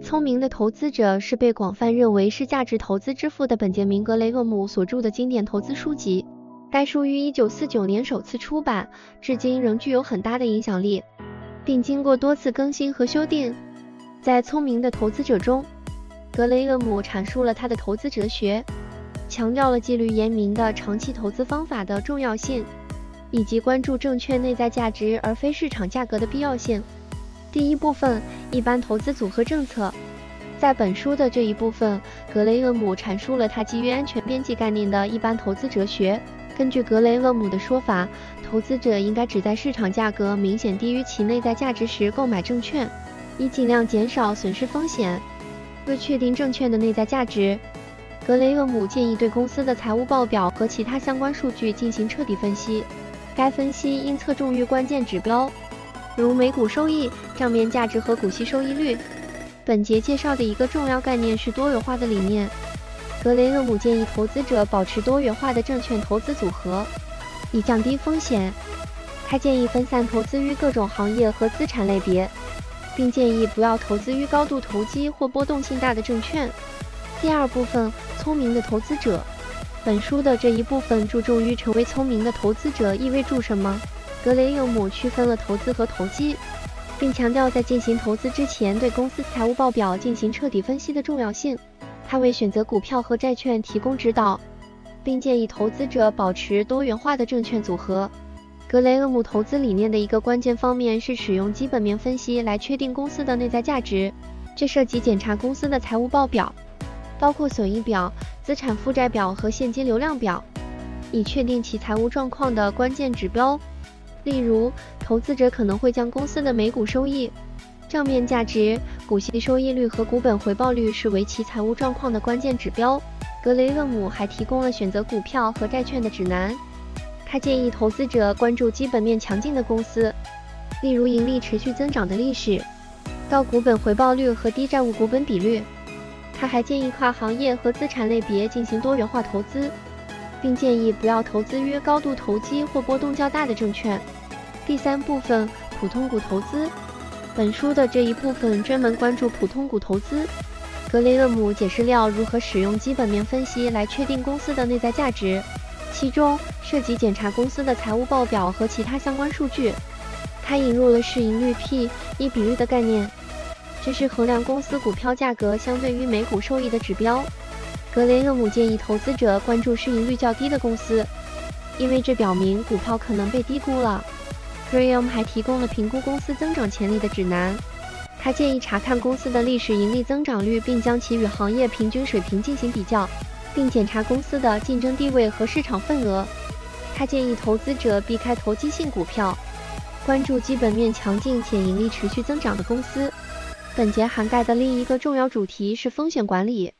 聪明的投资者是被广泛认为是价值投资之父的本杰明·格雷厄姆所著的经典投资书籍。该书于1949年首次出版，至今仍具有很大的影响力，并经过多次更新和修订。在《聪明的投资者》中，格雷厄姆阐述了他的投资哲学，强调了纪律严明的长期投资方法的重要性，以及关注证券内在价值而非市场价格的必要性。第一部分：一般投资组合政策。在本书的这一部分，格雷厄姆阐述了他基于安全边际概念的一般投资哲学。根据格雷厄姆的说法，投资者应该只在市场价格明显低于其内在价值时购买证券，以尽量减少损失风险。为确定证券的内在价值，格雷厄姆建议对公司的财务报表和其他相关数据进行彻底分析。该分析应侧重于关键指标，如每股收益、账面价值和股息收益率。本节介绍的一个重要概念是多元化的理念。格雷厄姆建议投资者保持多元化的证券投资组合，以降低风险。他建议分散投资于各种行业和资产类别，并建议不要投资于高度投机或波动性大的证券。第二部分：聪明的投资者。本书的这一部分注重于成为聪明的投资者意味着什么。格雷厄姆区分了投资和投机，并强调在进行投资之前对公司财务报表进行彻底分析的重要性。他为选择股票和债券提供指导，并建议投资者保持多元化的证券组合。格雷厄姆投资理念的一个关键方面是使用基本面分析来确定公司的内在价值，这涉及检查公司的财务报表，包括损益表、资产负债表和现金流量表，以确定其财务状况的关键指标。例如，投资者可能会将公司的每股收益。账面价值、股息收益率和股本回报率视为其财务状况的关键指标。格雷厄姆还提供了选择股票和债券的指南。他建议投资者关注基本面强劲的公司，例如盈利持续增长的历史、高股本回报率和低债务股本比率。他还建议跨行业和资产类别进行多元化投资，并建议不要投资于高度投机或波动较大的证券。第三部分：普通股投资。本书的这一部分专门关注普通股投资。格雷厄姆解释了如何使用基本面分析来确定公司的内在价值，其中涉及检查公司的财务报表和其他相关数据。他引入了市盈率 P/E 比率的概念，这是衡量公司股票价格相对于每股收益的指标。格雷厄姆建议投资者关注市盈率较低的公司，因为这表明股票可能被低估了。RIO 还提供了评估公司增长潜力的指南。他建议查看公司的历史盈利增长率，并将其与行业平均水平进行比较，并检查公司的竞争地位和市场份额。他建议投资者避开投机性股票，关注基本面强劲且盈利持续增长的公司。本节涵盖的另一个重要主题是风险管理。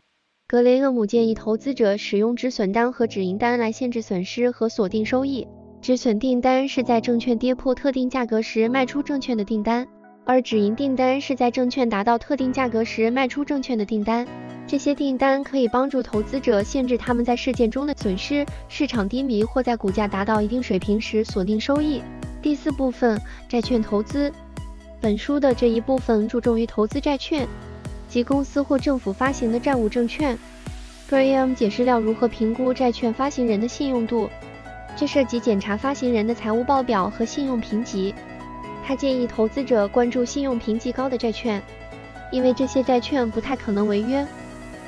格雷厄姆建议投资者使用止损单和止盈单来限制损失和锁定收益。止损订单是在证券跌破特定价格时卖出证券的订单，而止盈订单是在证券达到特定价格时卖出证券的订单。这些订单可以帮助投资者限制他们在事件中的损失，市场低迷或在股价达到一定水平时锁定收益。第四部分，债券投资。本书的这一部分注重于投资债券，即公司或政府发行的债务证券。Graham 解释了如何评估债券发行人的信用度。这涉及检查发行人的财务报表和信用评级。他建议投资者关注信用评级高的债券，因为这些债券不太可能违约。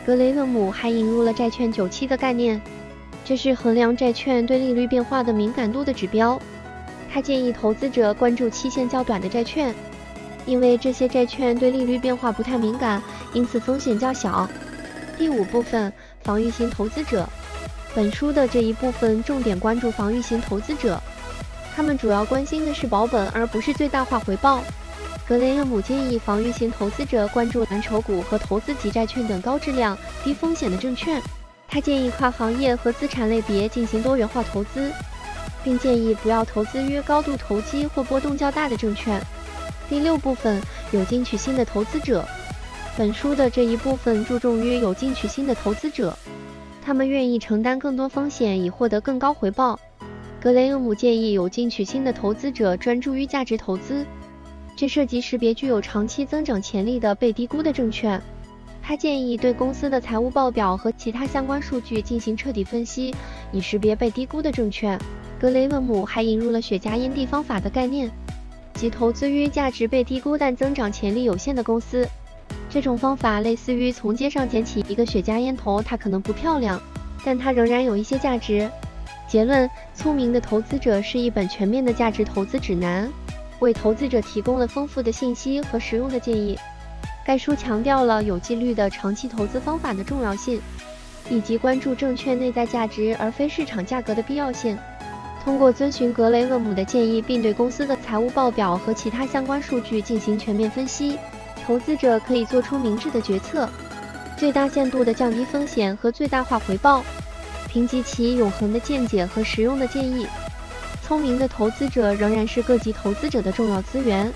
格雷厄姆还引入了债券久期的概念，这是衡量债券对利率变化的敏感度的指标。他建议投资者关注期限较短的债券，因为这些债券对利率变化不太敏感，因此风险较小。第五部分，防御型投资者。本书的这一部分重点关注防御型投资者，他们主要关心的是保本而不是最大化回报。格雷厄姆建议防御型投资者关注蓝筹股和投资级债券等高质量、低风险的证券。他建议跨行业和资产类别进行多元化投资，并建议不要投资于高度投机或波动较大的证券。第六部分有进取心的投资者。本书的这一部分注重于有进取心的投资者。他们愿意承担更多风险以获得更高回报。格雷厄姆建议有进取心的投资者专注于价值投资，这涉及识别具有长期增长潜力的被低估的证券。他建议对公司的财务报表和其他相关数据进行彻底分析，以识别被低估的证券。格雷厄姆还引入了雪茄烟蒂方法的概念，即投资于价值被低估但增长潜力有限的公司。这种方法类似于从街上捡起一个雪茄烟头，它可能不漂亮，但它仍然有一些价值。结论：聪明的投资者是一本全面的价值投资指南，为投资者提供了丰富的信息和实用的建议。该书强调了有纪律的长期投资方法的重要性，以及关注证券内在价值而非市场价格的必要性。通过遵循格雷厄姆的建议，并对公司的财务报表和其他相关数据进行全面分析，投资者可以做出明智的决策，最大限度地降低风险和最大化回报。评级其永恒的见解和实用的建议。聪明的投资者仍然是各级投资者的重要资源。